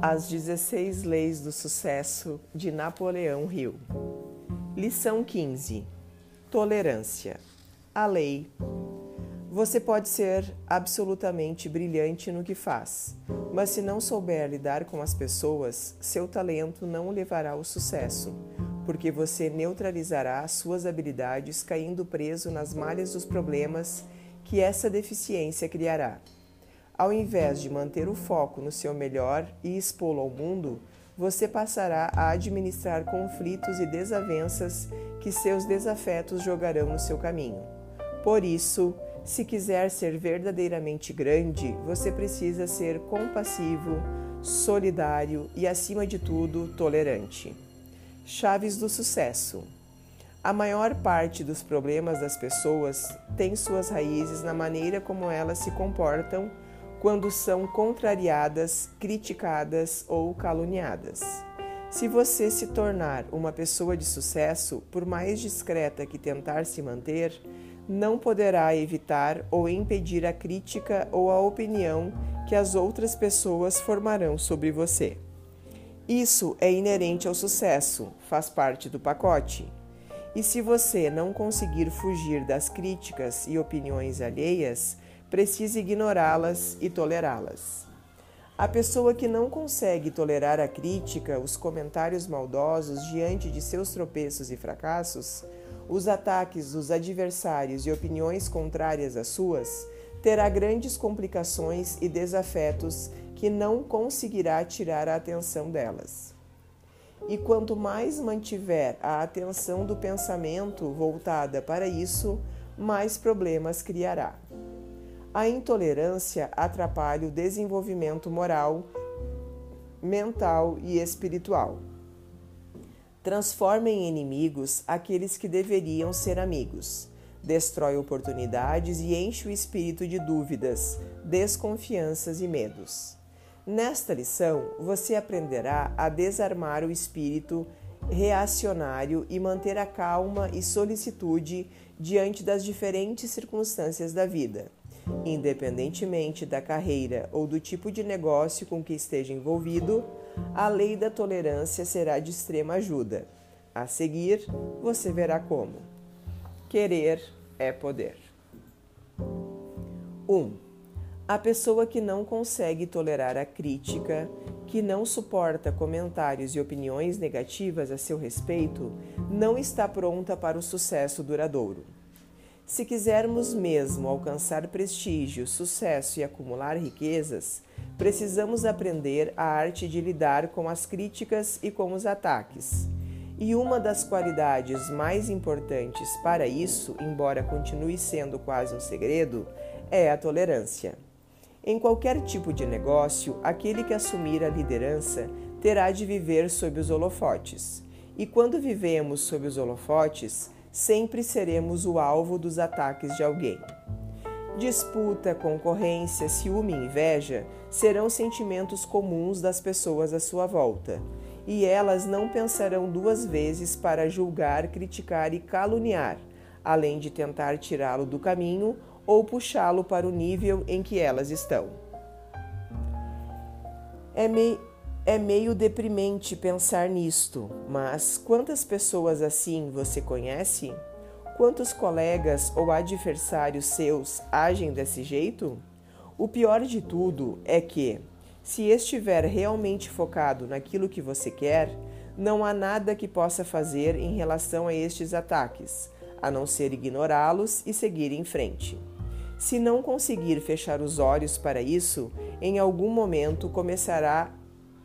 As 16 Leis do Sucesso de Napoleão Hill. Lição 15: Tolerância. A lei. Você pode ser absolutamente brilhante no que faz, mas se não souber lidar com as pessoas, seu talento não o levará ao sucesso, porque você neutralizará suas habilidades caindo preso nas malhas dos problemas que essa deficiência criará. Ao invés de manter o foco no seu melhor e expô-lo ao mundo, você passará a administrar conflitos e desavenças que seus desafetos jogarão no seu caminho. Por isso, se quiser ser verdadeiramente grande, você precisa ser compassivo, solidário e, acima de tudo, tolerante. Chaves do sucesso. A maior parte dos problemas das pessoas tem suas raízes na maneira como elas se comportam quando são contrariadas, criticadas ou caluniadas. Se você se tornar uma pessoa de sucesso, por mais discreta que tentar se manter, não poderá evitar ou impedir a crítica ou a opinião que as outras pessoas formarão sobre você. Isso é inerente ao sucesso, faz parte do pacote. E se você não conseguir fugir das críticas e opiniões alheias, precisa ignorá-las e tolerá-las. A pessoa que não consegue tolerar a crítica, os comentários maldosos diante de seus tropeços e fracassos, os ataques dos adversários e opiniões contrárias às suas, terá grandes complicações e desafetos que não conseguirá tirar a atenção delas. E quanto mais mantiver a atenção do pensamento voltada para isso, mais problemas criará. A intolerância atrapalha o desenvolvimento moral, mental e espiritual. Transforma em inimigos aqueles que deveriam ser amigos. Destrói oportunidades e enche o espírito de dúvidas, desconfianças e medos. Nesta lição, você aprenderá a desarmar o espírito reacionário e manter a calma e solicitude diante das diferentes circunstâncias da vida. Independentemente da carreira ou do tipo de negócio com que esteja envolvido, a lei da tolerância será de extrema ajuda. A seguir, você verá como. Querer é poder. 1. Um, a pessoa que não consegue tolerar a crítica, que não suporta comentários e opiniões negativas a seu respeito, não está pronta para o sucesso duradouro. Se quisermos mesmo alcançar prestígio, sucesso e acumular riquezas, precisamos aprender a arte de lidar com as críticas e com os ataques. E uma das qualidades mais importantes para isso, embora continue sendo quase um segredo, é a tolerância. Em qualquer tipo de negócio, aquele que assumir a liderança terá de viver sob os holofotes. E quando vivemos sob os holofotes, sempre seremos o alvo dos ataques de alguém. Disputa, concorrência, ciúme e inveja serão sentimentos comuns das pessoas à sua volta, e elas não pensarão duas vezes para julgar, criticar e caluniar, além de tentar tirá-lo do caminho ou puxá-lo para o nível em que elas estão. É, me é meio deprimente pensar nisto, mas quantas pessoas assim você conhece? Quantos colegas ou adversários seus agem desse jeito? O pior de tudo é que, se estiver realmente focado naquilo que você quer, não há nada que possa fazer em relação a estes ataques, a não ser ignorá-los e seguir em frente. Se não conseguir fechar os olhos para isso, em algum momento começará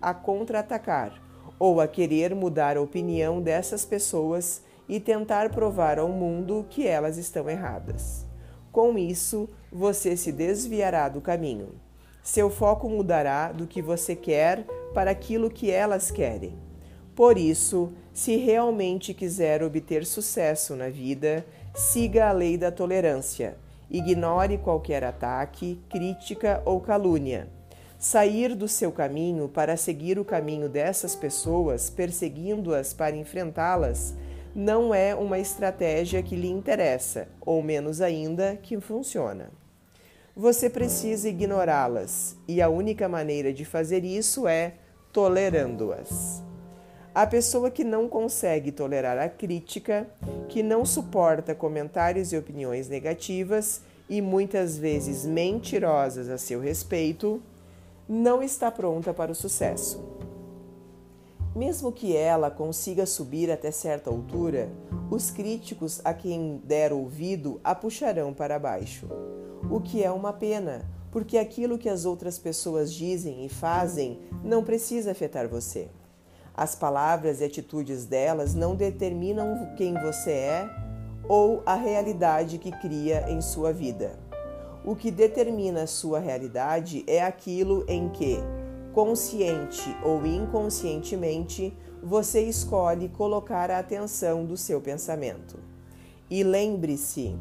a contra-atacar ou a querer mudar a opinião dessas pessoas e tentar provar ao mundo que elas estão erradas. Com isso, você se desviará do caminho. Seu foco mudará do que você quer para aquilo que elas querem. Por isso, se realmente quiser obter sucesso na vida, siga a lei da tolerância. Ignore qualquer ataque, crítica ou calúnia. Sair do seu caminho para seguir o caminho dessas pessoas, perseguindo-as para enfrentá-las, não é uma estratégia que lhe interessa, ou menos ainda, que funciona. Você precisa ignorá-las, e a única maneira de fazer isso é tolerando-as. A pessoa que não consegue tolerar a crítica, que não suporta comentários e opiniões negativas e muitas vezes mentirosas a seu respeito, não está pronta para o sucesso. Mesmo que ela consiga subir até certa altura, os críticos a quem der ouvido a puxarão para baixo. O que é uma pena, porque aquilo que as outras pessoas dizem e fazem não precisa afetar você. As palavras e atitudes delas não determinam quem você é ou a realidade que cria em sua vida. O que determina sua realidade é aquilo em que, consciente ou inconscientemente, você escolhe colocar a atenção do seu pensamento. E lembre-se,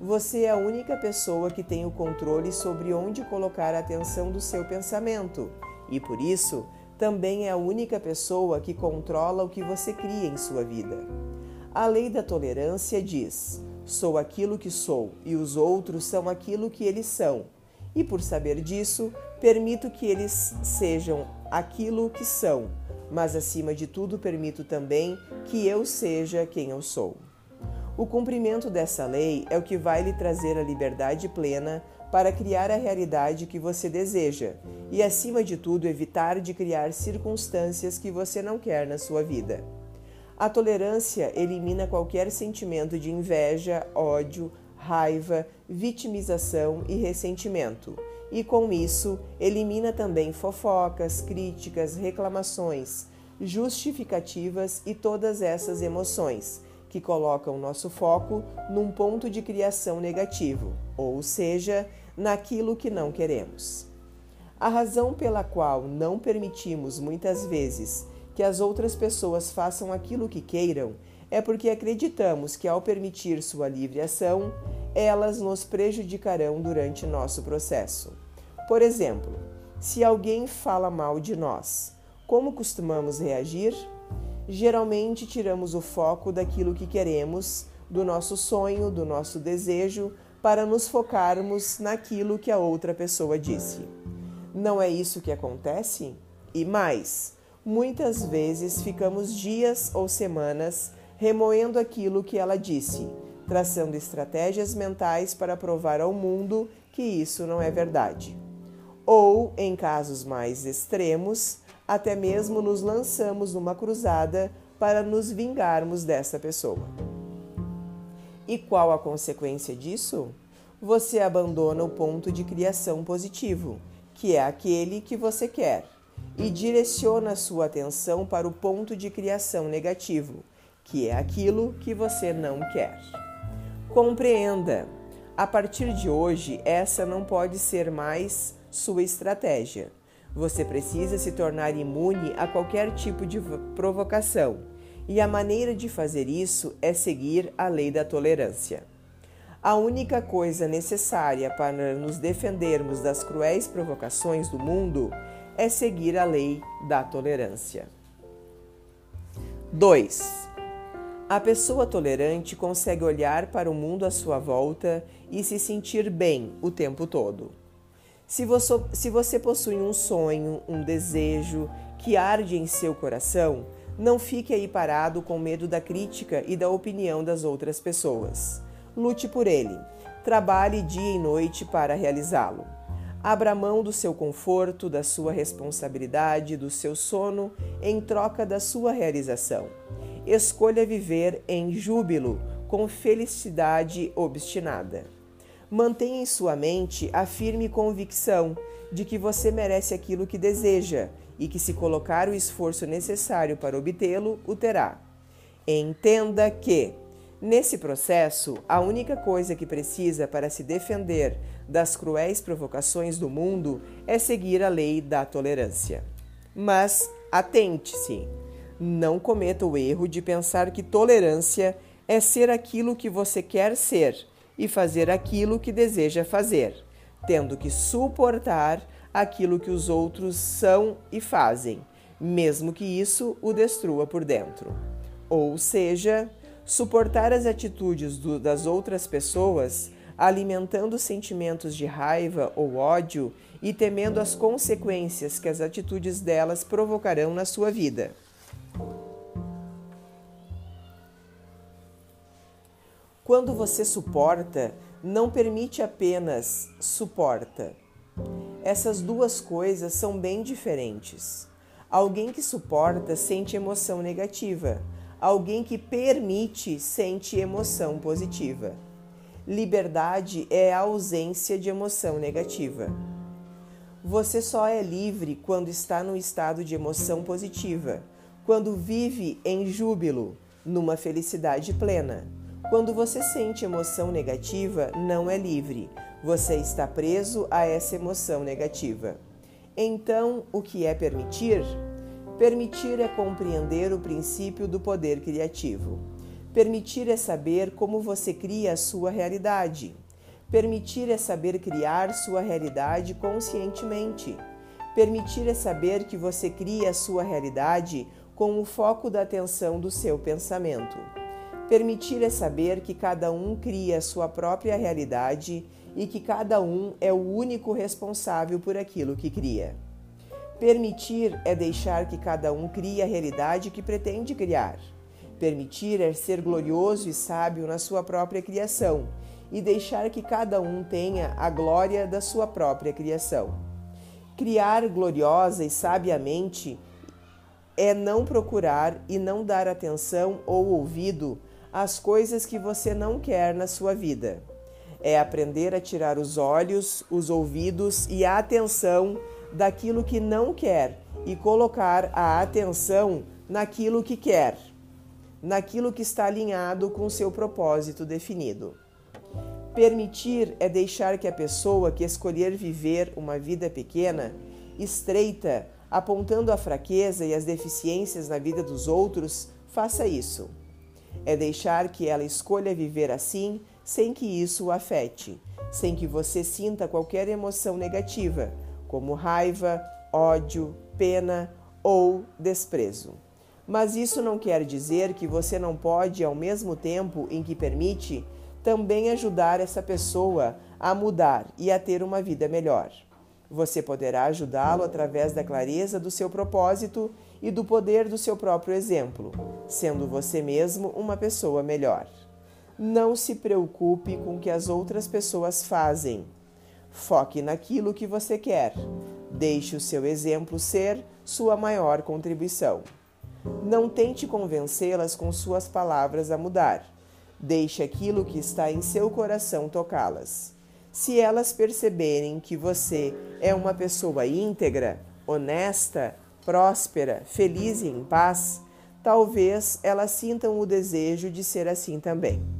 você é a única pessoa que tem o controle sobre onde colocar a atenção do seu pensamento e, por isso, também é a única pessoa que controla o que você cria em sua vida. A lei da tolerância diz: sou aquilo que sou e os outros são aquilo que eles são. E por saber disso, Permito que eles sejam aquilo que são, mas acima de tudo permito também que eu seja quem eu sou. O cumprimento dessa lei é o que vai lhe trazer a liberdade plena para criar a realidade que você deseja e, acima de tudo, evitar de criar circunstâncias que você não quer na sua vida. A tolerância elimina qualquer sentimento de inveja, ódio, raiva, vitimização e ressentimento e, com isso, elimina também fofocas, críticas, reclamações, justificativas e todas essas emoções que colocam nosso foco num ponto de criação negativo, ou seja, naquilo que não queremos. A razão pela qual não permitimos muitas vezes que as outras pessoas façam aquilo que queiram é porque acreditamos que, ao permitir sua livre ação, elas nos prejudicarão durante nosso processo. Por exemplo, se alguém fala mal de nós, como costumamos reagir? Geralmente tiramos o foco daquilo que queremos, do nosso sonho, do nosso desejo, para nos focarmos naquilo que a outra pessoa disse. Não é isso que acontece? E mais, muitas vezes ficamos dias ou semanas remoendo aquilo que ela disse, traçando estratégias mentais para provar ao mundo que isso não é verdade. Ou, em casos mais extremos, até mesmo nos lançamos numa cruzada para nos vingarmos dessa pessoa. E qual a consequência disso? Você abandona o ponto de criação positivo, que é aquele que você quer, e direciona sua atenção para o ponto de criação negativo, que é aquilo que você não quer. Compreenda, a partir de hoje, essa não pode ser mais sua estratégia. Você precisa se tornar imune a qualquer tipo de provocação, e a maneira de fazer isso é seguir a lei da tolerância. A única coisa necessária para nos defendermos das cruéis provocações do mundo é seguir a lei da tolerância. 2. A pessoa tolerante consegue olhar para o mundo à sua volta e se sentir bem o tempo todo. Se você, se você possui um sonho, um desejo que arde em seu coração, não fique aí parado com medo da crítica e da opinião das outras pessoas. Lute por ele. Trabalhe dia e noite para realizá-lo. Abra mão do seu conforto, da sua responsabilidade, do seu sono em troca da sua realização escolha viver em júbilo, com felicidade obstinada. Mantenha em sua mente a firme convicção de que você merece aquilo que deseja e que, se colocar o esforço necessário para obtê-lo, o terá. Entenda que, nesse processo, a única coisa que precisa para se defender das cruéis provocações do mundo é seguir a lei da tolerância. Mas atente-se! Não cometa o erro de pensar que tolerância é ser aquilo que você quer ser e fazer aquilo que deseja fazer, tendo que suportar aquilo que os outros são e fazem, mesmo que isso o destrua por dentro. Ou seja, suportar as atitudes do, das outras pessoas alimentando sentimentos de raiva ou ódio e temendo as consequências que as atitudes delas provocarão na sua vida. Quando você suporta, não permite apenas suporta. Essas duas coisas são bem diferentes. Alguém que suporta sente emoção negativa. Alguém que permite sente emoção positiva. Liberdade é a ausência de emoção negativa. Você só é livre quando está no estado de emoção positiva, quando vive em júbilo, numa felicidade plena. Quando você sente emoção negativa, não é livre. Você está preso a essa emoção negativa. Então, o que é permitir? Permitir é compreender o princípio do poder criativo. Permitir é saber como você cria a sua realidade. Permitir é saber criar sua realidade conscientemente. Permitir é saber que você cria a sua realidade com o foco da atenção do seu pensamento. Permitir é saber que cada um cria a sua própria realidade e que cada um é o único responsável por aquilo que cria. Permitir é deixar que cada um crie a realidade que pretende criar. Permitir é ser glorioso e sábio na sua própria criação e deixar que cada um tenha a glória da sua própria criação. Criar gloriosa e sabiamente é não procurar e não dar atenção ou ouvido as coisas que você não quer na sua vida. É aprender a tirar os olhos, os ouvidos e a atenção daquilo que não quer e colocar a atenção naquilo que quer, naquilo que está alinhado com seu propósito definido. Permitir é deixar que a pessoa que escolher viver uma vida pequena, estreita, apontando a fraqueza e as deficiências na vida dos outros, faça isso é deixar que ela escolha viver assim sem que isso o afete, sem que você sinta qualquer emoção negativa, como raiva, ódio, pena ou desprezo. Mas isso não quer dizer que você não pode, ao mesmo tempo em que permite, também ajudar essa pessoa a mudar e a ter uma vida melhor. Você poderá ajudá-lo através da clareza do seu propósito e do poder do seu próprio exemplo, sendo você mesmo uma pessoa melhor. Não se preocupe com o que as outras pessoas fazem. Foque naquilo que você quer. Deixe o seu exemplo ser sua maior contribuição. Não tente convencê-las com suas palavras a mudar. Deixe aquilo que está em seu coração tocá-las. Se elas perceberem que você é uma pessoa íntegra, honesta, próspera, feliz e em paz, talvez elas sintam o desejo de ser assim também.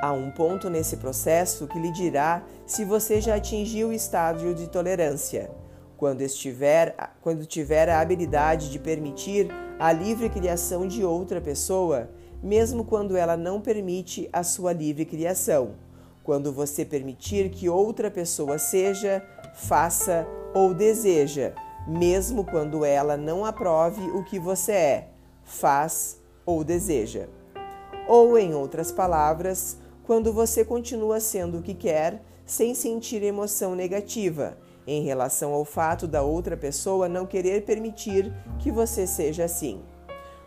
Há um ponto nesse processo que lhe dirá se você já atingiu o estágio de tolerância. Quando, estiver, quando tiver a habilidade de permitir a livre criação de outra pessoa, mesmo quando ela não permite a sua livre criação. Quando você permitir que outra pessoa seja, faça ou deseja, mesmo quando ela não aprove o que você é, faz ou deseja. Ou, em outras palavras, quando você continua sendo o que quer sem sentir emoção negativa em relação ao fato da outra pessoa não querer permitir que você seja assim.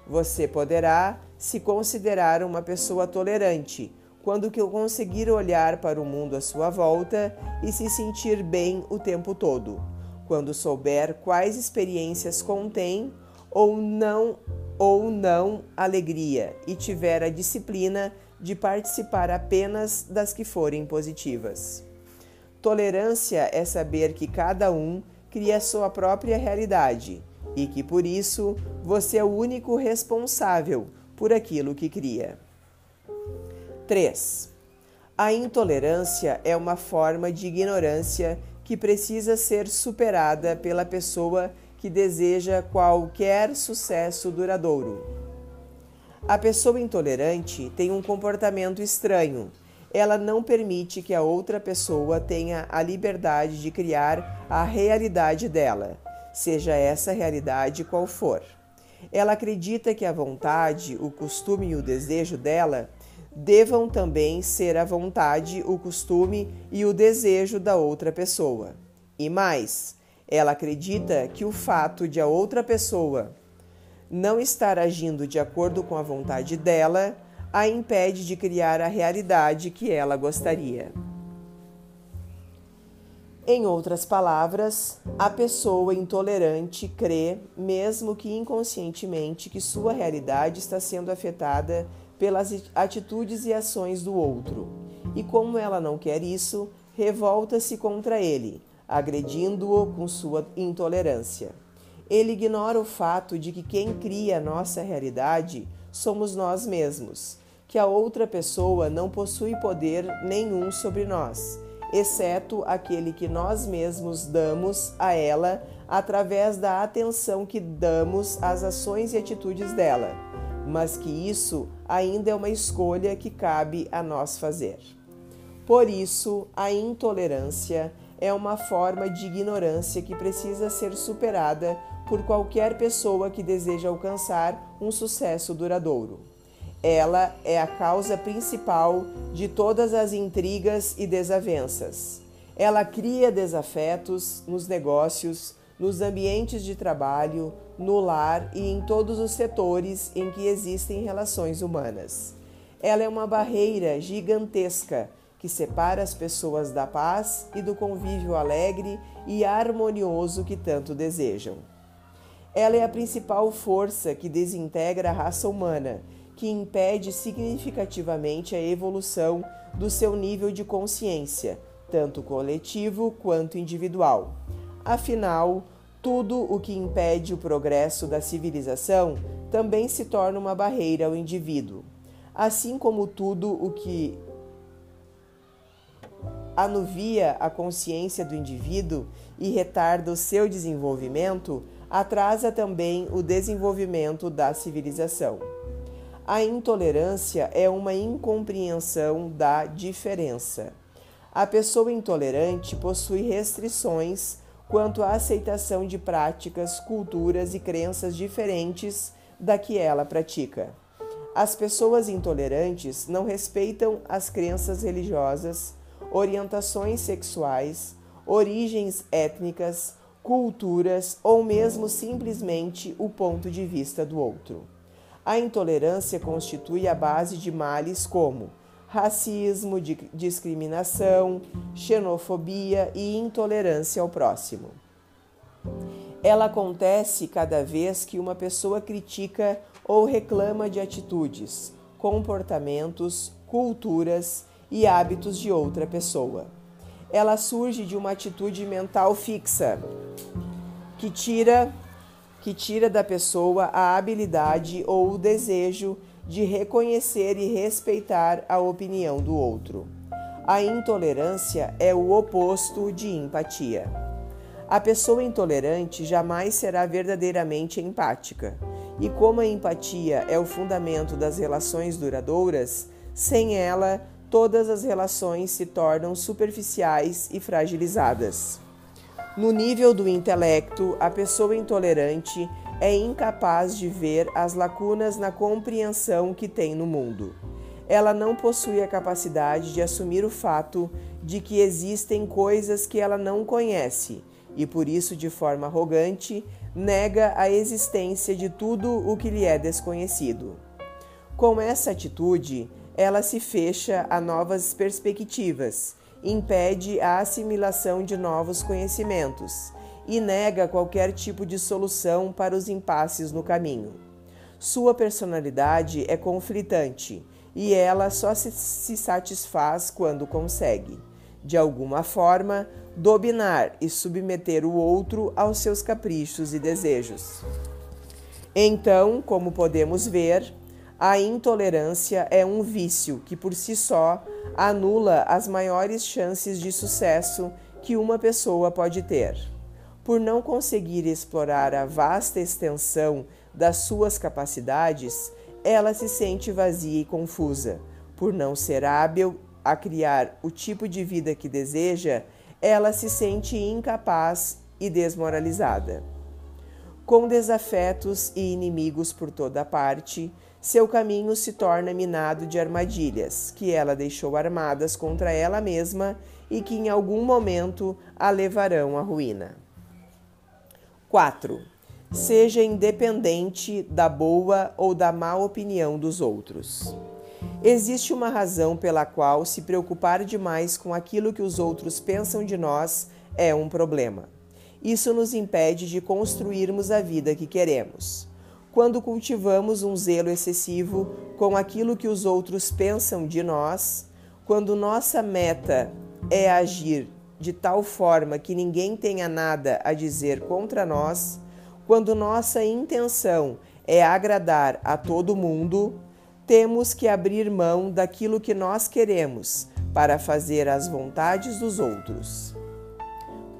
Você poderá se considerar uma pessoa tolerante quando conseguir olhar para o mundo à sua volta e se sentir bem o tempo todo quando souber quais experiências contém ou não ou não alegria e tiver a disciplina de participar apenas das que forem positivas. Tolerância é saber que cada um cria sua própria realidade e que por isso você é o único responsável por aquilo que cria. 3. A intolerância é uma forma de ignorância que precisa ser superada pela pessoa que deseja qualquer sucesso duradouro. A pessoa intolerante tem um comportamento estranho. Ela não permite que a outra pessoa tenha a liberdade de criar a realidade dela, seja essa realidade qual for. Ela acredita que a vontade, o costume e o desejo dela devam também ser a vontade, o costume e o desejo da outra pessoa. E mais, ela acredita que o fato de a outra pessoa não estar agindo de acordo com a vontade dela a impede de criar a realidade que ela gostaria. Em outras palavras, a pessoa intolerante crê, mesmo que inconscientemente, que sua realidade está sendo afetada pelas atitudes e ações do outro. E como ela não quer isso, revolta-se contra ele, agredindo-o com sua intolerância. Ele ignora o fato de que quem cria a nossa realidade somos nós mesmos, que a outra pessoa não possui poder nenhum sobre nós exceto aquele que nós mesmos damos a ela através da atenção que damos às ações e atitudes dela, mas que isso ainda é uma escolha que cabe a nós fazer. Por isso, a intolerância é uma forma de ignorância que precisa ser superada por qualquer pessoa que deseja alcançar um sucesso duradouro. Ela é a causa principal de todas as intrigas e desavenças. Ela cria desafetos nos negócios, nos ambientes de trabalho, no lar e em todos os setores em que existem relações humanas. Ela é uma barreira gigantesca que separa as pessoas da paz e do convívio alegre e harmonioso que tanto desejam. Ela é a principal força que desintegra a raça humana que impede significativamente a evolução do seu nível de consciência, tanto coletivo quanto individual. Afinal, tudo o que impede o progresso da civilização também se torna uma barreira ao indivíduo. Assim como tudo o que anuvia a consciência do indivíduo e retarda o seu desenvolvimento, atrasa também o desenvolvimento da civilização. A intolerância é uma incompreensão da diferença. A pessoa intolerante possui restrições quanto à aceitação de práticas, culturas e crenças diferentes da que ela pratica. As pessoas intolerantes não respeitam as crenças religiosas, orientações sexuais, origens étnicas, culturas ou mesmo simplesmente o ponto de vista do outro. A intolerância constitui a base de males como racismo, discriminação, xenofobia e intolerância ao próximo. Ela acontece cada vez que uma pessoa critica ou reclama de atitudes, comportamentos, culturas e hábitos de outra pessoa. Ela surge de uma atitude mental fixa, que tira que tira da pessoa a habilidade ou o desejo de reconhecer e respeitar a opinião do outro. A intolerância é o oposto de empatia. A pessoa intolerante jamais será verdadeiramente empática. E como a empatia é o fundamento das relações duradouras, sem ela, todas as relações se tornam superficiais e fragilizadas. No nível do intelecto, a pessoa intolerante é incapaz de ver as lacunas na compreensão que tem no mundo. Ela não possui a capacidade de assumir o fato de que existem coisas que ela não conhece e, por isso, de forma arrogante, nega a existência de tudo o que lhe é desconhecido. Com essa atitude, ela se fecha a novas perspectivas impede a assimilação de novos conhecimentos e nega qualquer tipo de solução para os impasses no caminho. Sua personalidade é conflitante e ela só se, se satisfaz quando consegue, de alguma forma, dominar e submeter o outro aos seus caprichos e desejos. Então, como podemos ver, a intolerância é um vício que por si só anula as maiores chances de sucesso que uma pessoa pode ter. Por não conseguir explorar a vasta extensão das suas capacidades, ela se sente vazia e confusa. Por não ser hábil a criar o tipo de vida que deseja, ela se sente incapaz e desmoralizada. Com desafetos e inimigos por toda parte, seu caminho se torna minado de armadilhas que ela deixou armadas contra ela mesma e que em algum momento a levarão à ruína. 4. Seja independente da boa ou da má opinião dos outros. Existe uma razão pela qual se preocupar demais com aquilo que os outros pensam de nós é um problema. Isso nos impede de construirmos a vida que queremos quando cultivamos um zelo excessivo com aquilo que os outros pensam de nós, quando nossa meta é agir de tal forma que ninguém tenha nada a dizer contra nós, quando nossa intenção é agradar a todo mundo, temos que abrir mão daquilo que nós queremos para fazer as vontades dos outros.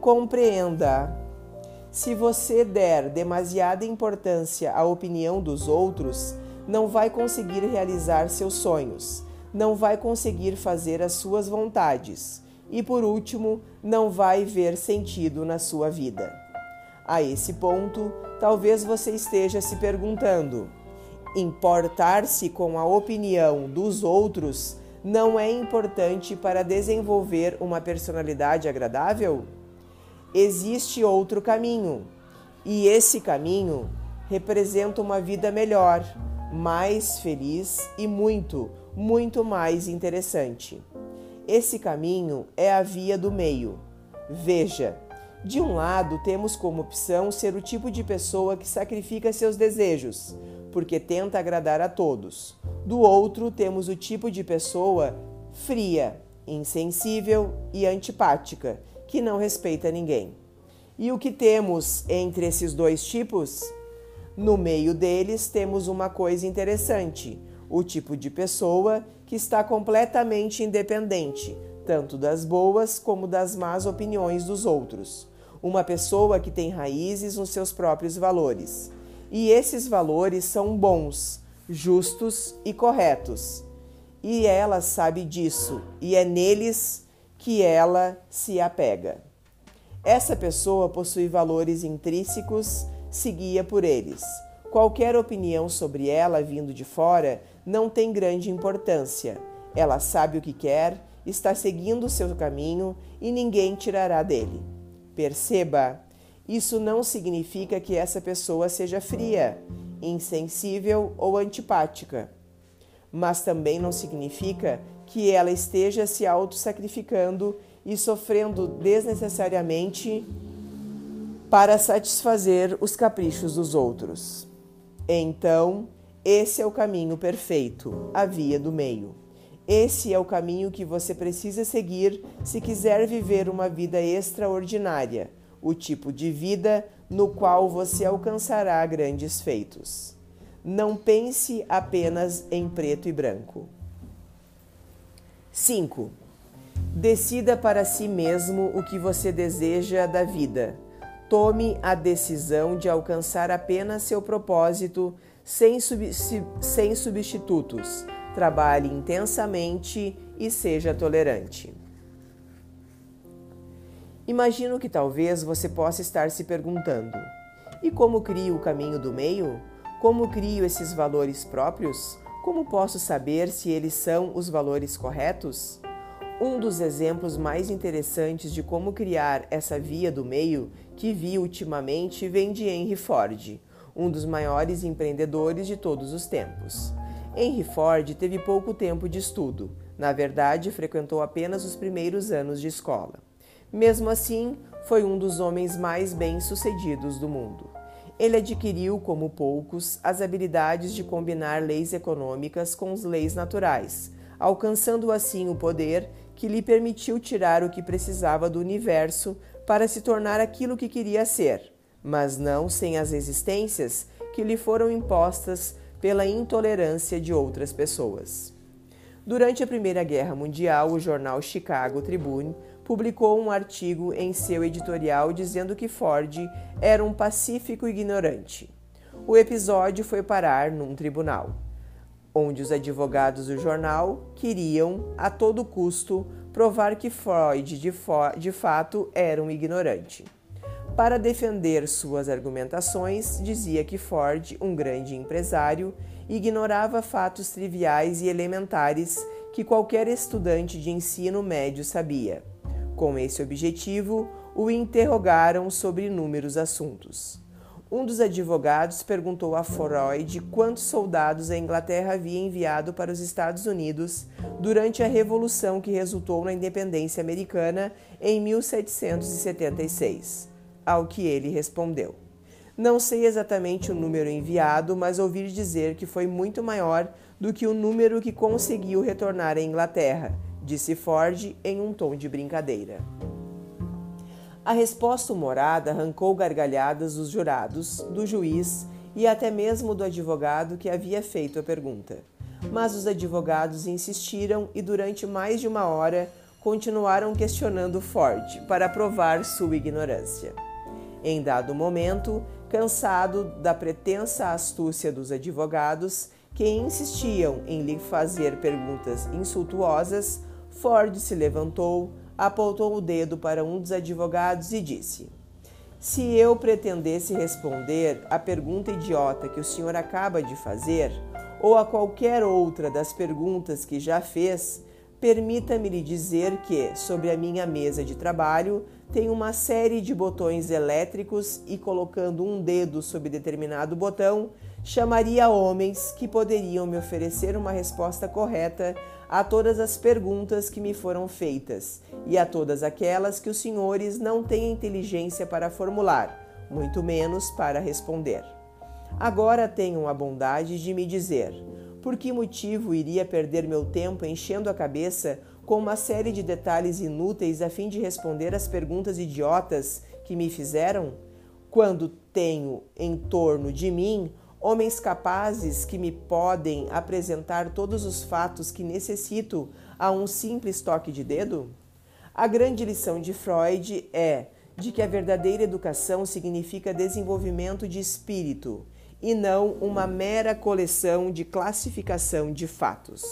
Compreenda se você der demasiada importância à opinião dos outros, não vai conseguir realizar seus sonhos, não vai conseguir fazer as suas vontades e, por último, não vai ver sentido na sua vida. A esse ponto, talvez você esteja se perguntando: importar-se com a opinião dos outros não é importante para desenvolver uma personalidade agradável? Existe outro caminho, e esse caminho representa uma vida melhor, mais feliz e muito, muito mais interessante. Esse caminho é a via do meio. Veja, de um lado temos como opção ser o tipo de pessoa que sacrifica seus desejos, porque tenta agradar a todos. Do outro temos o tipo de pessoa fria, insensível e antipática, que não respeita ninguém. E o que temos entre esses dois tipos? No meio deles temos uma coisa interessante: o tipo de pessoa que está completamente independente, tanto das boas como das más opiniões dos outros. Uma pessoa que tem raízes nos seus próprios valores. E esses valores são bons, justos e corretos. E ela sabe disso, e é neles que ela se apega. Essa pessoa possui valores intrínsecos, se guia por eles. Qualquer opinião sobre ela vindo de fora não tem grande importância. Ela sabe o que quer, está seguindo o seu caminho e ninguém tirará dele. Perceba, isso não significa que essa pessoa seja fria, insensível ou antipática. Mas também não significa que ela esteja se auto-sacrificando e sofrendo desnecessariamente para satisfazer os caprichos dos outros. Então, esse é o caminho perfeito, a via do meio. Esse é o caminho que você precisa seguir se quiser viver uma vida extraordinária, o tipo de vida no qual você alcançará grandes feitos. Não pense apenas em preto e branco. 5. Decida para si mesmo o que você deseja da vida. Tome a decisão de alcançar apenas seu propósito sem, sub sem substitutos. Trabalhe intensamente e seja tolerante. Imagino que talvez você possa estar se perguntando: e como crio o caminho do meio? Como crio esses valores próprios? Como posso saber se eles são os valores corretos? Um dos exemplos mais interessantes de como criar essa via do meio que vi ultimamente vem de Henry Ford, um dos maiores empreendedores de todos os tempos. Henry Ford teve pouco tempo de estudo, na verdade, frequentou apenas os primeiros anos de escola. Mesmo assim, foi um dos homens mais bem-sucedidos do mundo. Ele adquiriu, como poucos, as habilidades de combinar leis econômicas com as leis naturais, alcançando assim o poder que lhe permitiu tirar o que precisava do universo para se tornar aquilo que queria ser, mas não sem as resistências que lhe foram impostas pela intolerância de outras pessoas. Durante a Primeira Guerra Mundial, o jornal Chicago Tribune publicou um artigo em seu editorial dizendo que Ford era um pacífico ignorante. O episódio foi parar num tribunal, onde os advogados do jornal queriam, a todo custo, provar que Freud de, de fato era um ignorante. Para defender suas argumentações, dizia que Ford, um grande empresário, ignorava fatos triviais e elementares que qualquer estudante de ensino médio sabia. Com esse objetivo, o interrogaram sobre inúmeros assuntos. Um dos advogados perguntou a Freud quantos soldados a Inglaterra havia enviado para os Estados Unidos durante a revolução que resultou na independência americana em 1776. Ao que ele respondeu: Não sei exatamente o número enviado, mas ouvi dizer que foi muito maior do que o número que conseguiu retornar à Inglaterra, disse Ford em um tom de brincadeira. A resposta humorada arrancou gargalhadas dos jurados, do juiz e até mesmo do advogado que havia feito a pergunta. Mas os advogados insistiram e durante mais de uma hora continuaram questionando Ford para provar sua ignorância. Em dado momento, cansado da pretensa astúcia dos advogados, que insistiam em lhe fazer perguntas insultuosas, Ford se levantou, apontou o dedo para um dos advogados e disse: Se eu pretendesse responder à pergunta idiota que o senhor acaba de fazer, ou a qualquer outra das perguntas que já fez, permita-me lhe dizer que, sobre a minha mesa de trabalho, tem uma série de botões elétricos e, colocando um dedo sobre determinado botão, chamaria homens que poderiam me oferecer uma resposta correta a todas as perguntas que me foram feitas e a todas aquelas que os senhores não têm inteligência para formular, muito menos para responder. Agora tenham a bondade de me dizer por que motivo iria perder meu tempo enchendo a cabeça com uma série de detalhes inúteis a fim de responder às perguntas idiotas que me fizeram? Quando tenho em torno de mim homens capazes que me podem apresentar todos os fatos que necessito a um simples toque de dedo? A grande lição de Freud é de que a verdadeira educação significa desenvolvimento de espírito e não uma mera coleção de classificação de fatos.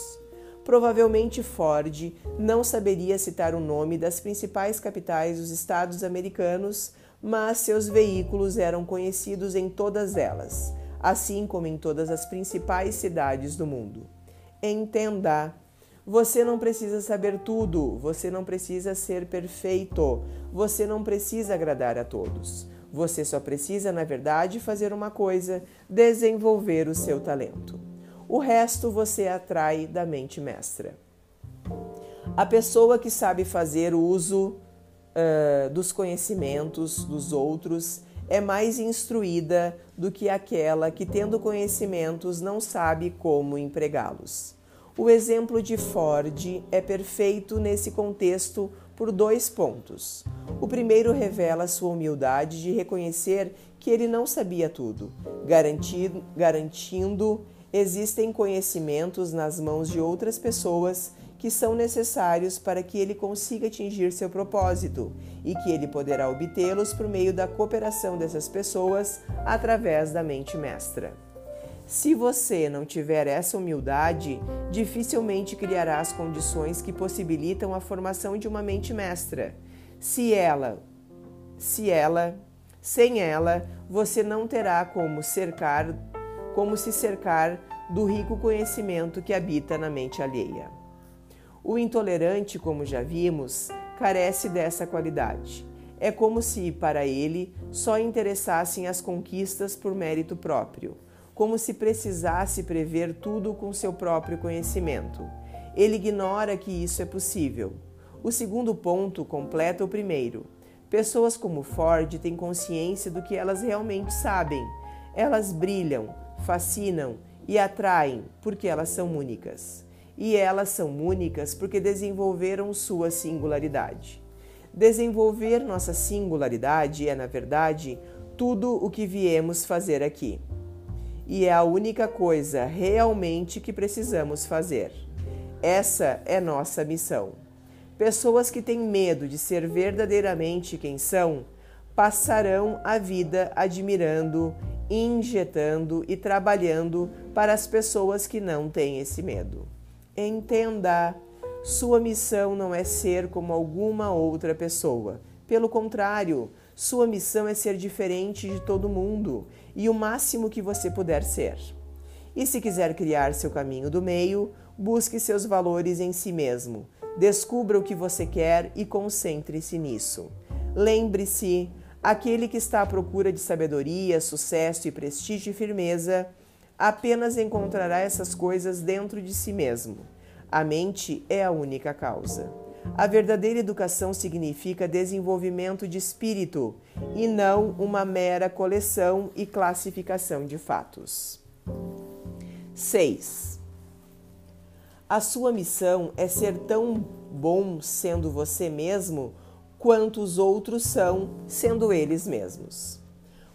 Provavelmente Ford não saberia citar o nome das principais capitais dos Estados americanos, mas seus veículos eram conhecidos em todas elas assim como em todas as principais cidades do mundo. Entenda, você não precisa saber tudo, você não precisa ser perfeito, você não precisa agradar a todos. Você só precisa, na verdade, fazer uma coisa: desenvolver o seu talento. O resto você atrai da mente mestra. A pessoa que sabe fazer uso uh, dos conhecimentos dos outros é mais instruída do que aquela que, tendo conhecimentos, não sabe como empregá-los. O exemplo de Ford é perfeito nesse contexto por dois pontos. O primeiro revela sua humildade de reconhecer que ele não sabia tudo, garantindo, existem conhecimentos nas mãos de outras pessoas que são necessários para que ele consiga atingir seu propósito e que ele poderá obtê-los por meio da cooperação dessas pessoas através da mente mestra. Se você não tiver essa humildade, dificilmente criará as condições que possibilitam a formação de uma mente mestra. Se ela, se ela, sem ela, você não terá como cercar, como se cercar do rico conhecimento que habita na mente alheia. O intolerante, como já vimos, carece dessa qualidade. É como se, para ele, só interessassem as conquistas por mérito próprio, como se precisasse prever tudo com seu próprio conhecimento. Ele ignora que isso é possível. O segundo ponto completa o primeiro. Pessoas como Ford têm consciência do que elas realmente sabem. Elas brilham, fascinam e atraem porque elas são únicas e elas são únicas porque desenvolveram sua singularidade. Desenvolver nossa singularidade é, na verdade, tudo o que viemos fazer aqui. E é a única coisa realmente que precisamos fazer. Essa é nossa missão. Pessoas que têm medo de ser verdadeiramente quem são passarão a vida admirando, injetando e trabalhando para as pessoas que não têm esse medo. Entenda, sua missão não é ser como alguma outra pessoa. Pelo contrário, sua missão é ser diferente de todo mundo e o máximo que você puder ser. E se quiser criar seu caminho do meio, busque seus valores em si mesmo. Descubra o que você quer e concentre-se nisso. Lembre-se, aquele que está à procura de sabedoria, sucesso e prestígio e firmeza, apenas encontrará essas coisas dentro de si mesmo. A mente é a única causa. A verdadeira educação significa desenvolvimento de espírito e não uma mera coleção e classificação de fatos. 6. A sua missão é ser tão bom sendo você mesmo quanto os outros são sendo eles mesmos.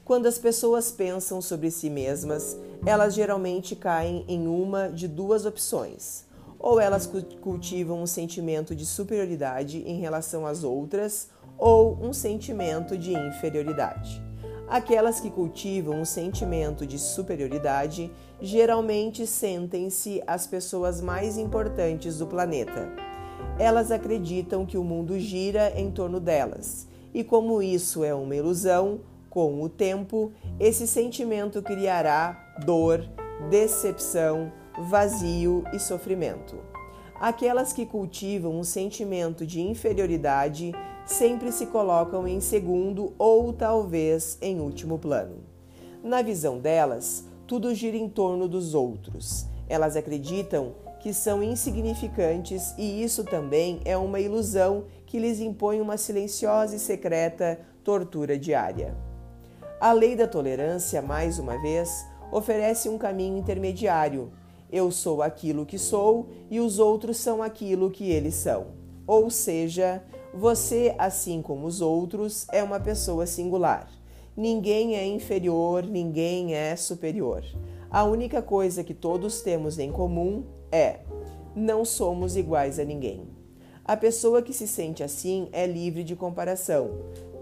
Quando as pessoas pensam sobre si mesmas, elas geralmente caem em uma de duas opções ou elas cultivam um sentimento de superioridade em relação às outras, ou um sentimento de inferioridade. Aquelas que cultivam um sentimento de superioridade geralmente sentem-se as pessoas mais importantes do planeta. Elas acreditam que o mundo gira em torno delas, e como isso é uma ilusão, com o tempo, esse sentimento criará dor, decepção, vazio e sofrimento. Aquelas que cultivam um sentimento de inferioridade sempre se colocam em segundo ou talvez em último plano. Na visão delas, tudo gira em torno dos outros. Elas acreditam que são insignificantes e isso também é uma ilusão que lhes impõe uma silenciosa e secreta tortura diária. A lei da tolerância, mais uma vez, oferece um caminho intermediário eu sou aquilo que sou e os outros são aquilo que eles são. Ou seja, você, assim como os outros, é uma pessoa singular. Ninguém é inferior, ninguém é superior. A única coisa que todos temos em comum é: não somos iguais a ninguém. A pessoa que se sente assim é livre de comparação.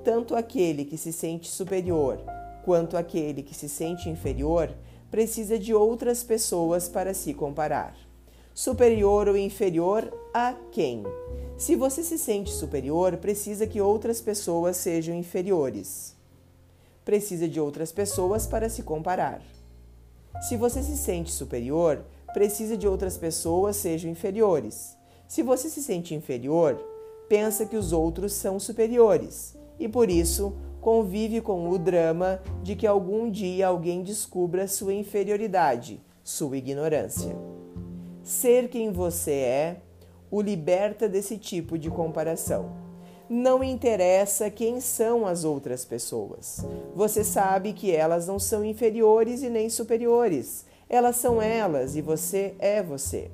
Tanto aquele que se sente superior quanto aquele que se sente inferior precisa de outras pessoas para se comparar. Superior ou inferior a quem? Se você se sente superior, precisa que outras pessoas sejam inferiores. Precisa de outras pessoas para se comparar. Se você se sente superior, precisa de outras pessoas sejam inferiores. Se você se sente inferior, pensa que os outros são superiores e por isso convive com o drama de que algum dia alguém descubra sua inferioridade, sua ignorância. Ser quem você é o liberta desse tipo de comparação. Não interessa quem são as outras pessoas. Você sabe que elas não são inferiores e nem superiores. Elas são elas e você é você.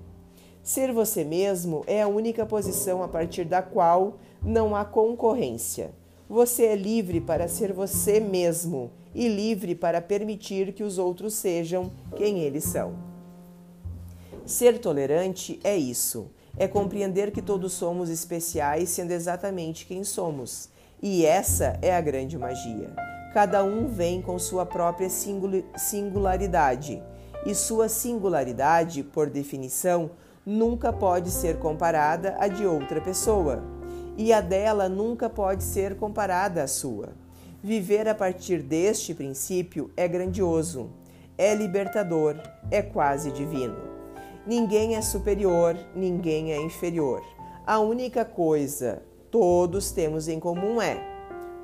Ser você mesmo é a única posição a partir da qual não há concorrência. Você é livre para ser você mesmo e livre para permitir que os outros sejam quem eles são. Ser tolerante é isso, é compreender que todos somos especiais sendo exatamente quem somos. E essa é a grande magia. Cada um vem com sua própria singularidade, e sua singularidade, por definição, nunca pode ser comparada à de outra pessoa e a dela nunca pode ser comparada à sua. Viver a partir deste princípio é grandioso, é libertador, é quase divino. Ninguém é superior, ninguém é inferior. A única coisa todos temos em comum é: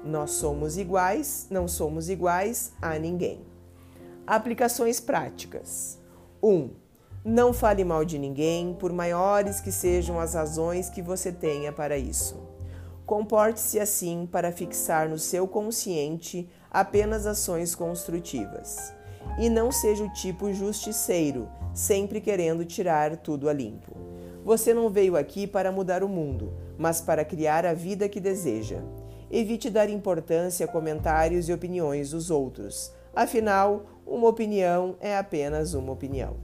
nós somos iguais, não somos iguais a ninguém. Aplicações práticas: 1. Um, não fale mal de ninguém, por maiores que sejam as razões que você tenha para isso. Comporte-se assim para fixar no seu consciente apenas ações construtivas. E não seja o tipo justiceiro, sempre querendo tirar tudo a limpo. Você não veio aqui para mudar o mundo, mas para criar a vida que deseja. Evite dar importância a comentários e opiniões dos outros. Afinal, uma opinião é apenas uma opinião.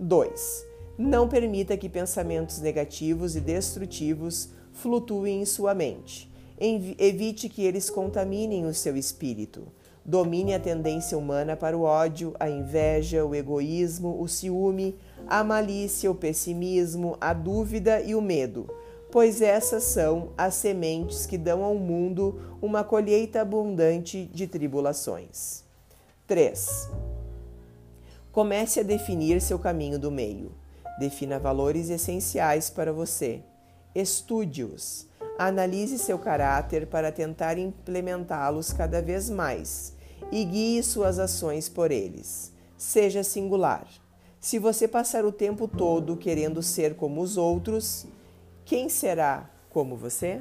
2. Não permita que pensamentos negativos e destrutivos flutuem em sua mente. Evite que eles contaminem o seu espírito. Domine a tendência humana para o ódio, a inveja, o egoísmo, o ciúme, a malícia, o pessimismo, a dúvida e o medo, pois essas são as sementes que dão ao mundo uma colheita abundante de tribulações. 3. Comece a definir seu caminho do meio. Defina valores essenciais para você. Estude-os. Analise seu caráter para tentar implementá-los cada vez mais e guie suas ações por eles. Seja singular. Se você passar o tempo todo querendo ser como os outros, quem será como você?